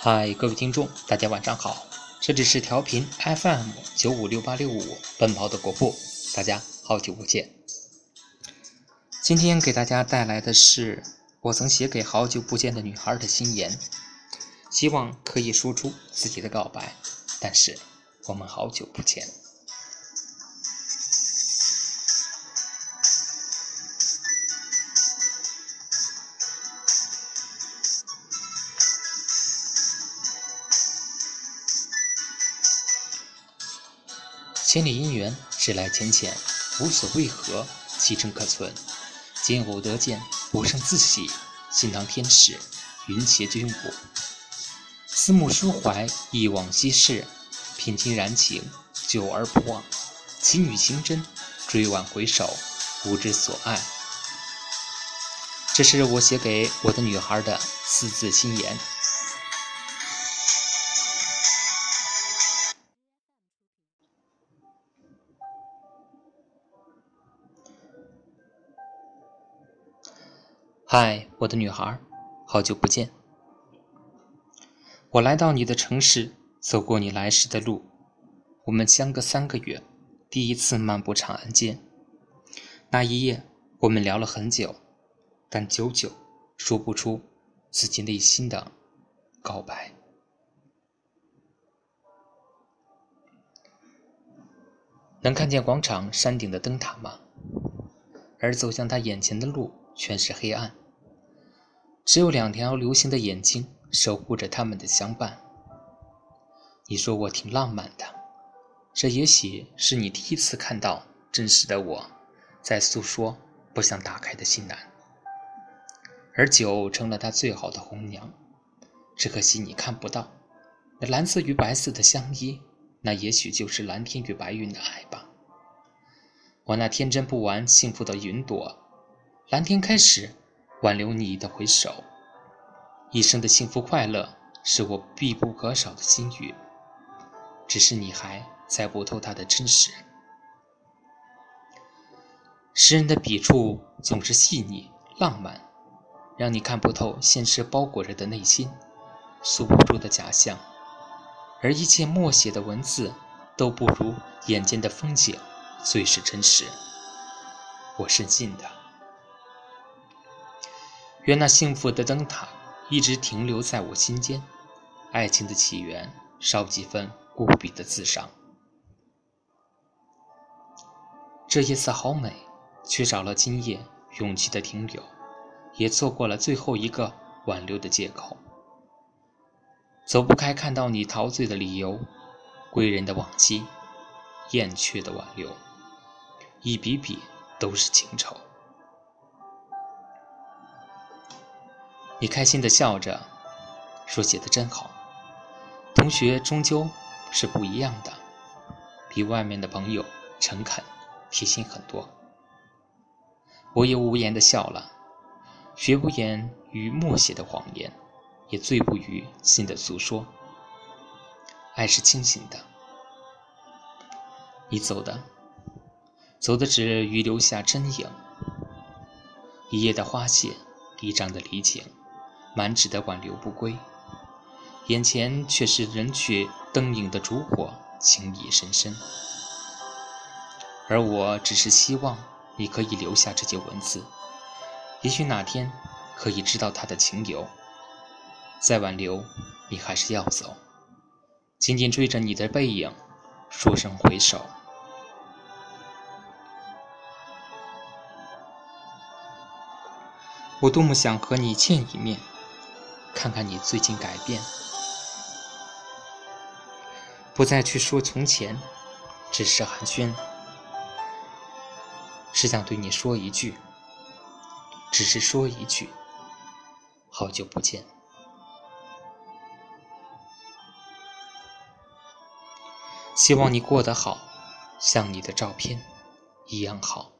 嗨，各位听众，大家晚上好，这里是调频 FM 九五六八六五奔跑的国步，大家好久不见。今天给大家带来的是我曾写给好久不见的女孩的心言，希望可以说出自己的告白。但是我们好久不见。千里姻缘，只来浅浅，无所为何，其诚可存。今偶得见，不胜自喜，心当天使，云携君舞。思慕抒怀忆往昔事，品情燃情，久而不忘。情与情真，追晚回首，不知所爱。这是我写给我的女孩的四字心言。嗨，我的女孩，好久不见。我来到你的城市，走过你来时的路。我们相隔三个月，第一次漫步长安街。那一夜，我们聊了很久，但久久说不出自己内心的告白。能看见广场山顶的灯塔吗？而走向他眼前的路。全是黑暗，只有两条流星的眼睛守护着他们的相伴。你说我挺浪漫的，这也许是你第一次看到真实的我，在诉说不想打开的心难。而酒成了他最好的红娘，只可惜你看不到那蓝色与白色的相依，那也许就是蓝天与白云的爱吧。我那天真不完、幸福的云朵。蓝天开始挽留你的回首，一生的幸福快乐是我必不可少的心语。只是你还猜不透它的真实。诗人的笔触总是细腻浪漫，让你看不透现实包裹着的内心，诉不住的假象。而一切默写的文字，都不如眼前的风景最是真实。我深信的。愿那幸福的灯塔一直停留在我心间，爱情的起源少几分无比的自伤。这夜色好美，却少了今夜勇气的停留，也错过了最后一个挽留的借口。走不开看到你陶醉的理由，归人的往昔，燕雀的挽留，一笔笔都是情愁。你开心的笑着，说写的真好。同学终究是不一样的，比外面的朋友诚恳、贴心很多。我也无言的笑了，学不言于默写的谎言，也醉不于心的诉说。爱是清醒的，你走的，走的只余留下真影。一夜的花谢，一张的离情。满纸的挽留不归，眼前却是人去灯影的烛火，情意深深。而我只是希望你可以留下这些文字，也许哪天可以知道他的情由。再挽留，你还是要走，紧紧追着你的背影，说声回首。我多么想和你见一面。看看你最近改变，不再去说从前，只是寒暄，是想对你说一句，只是说一句，好久不见。希望你过得好，像你的照片一样好。